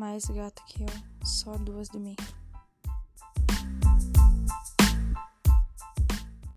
mais gato que eu, só duas de mim.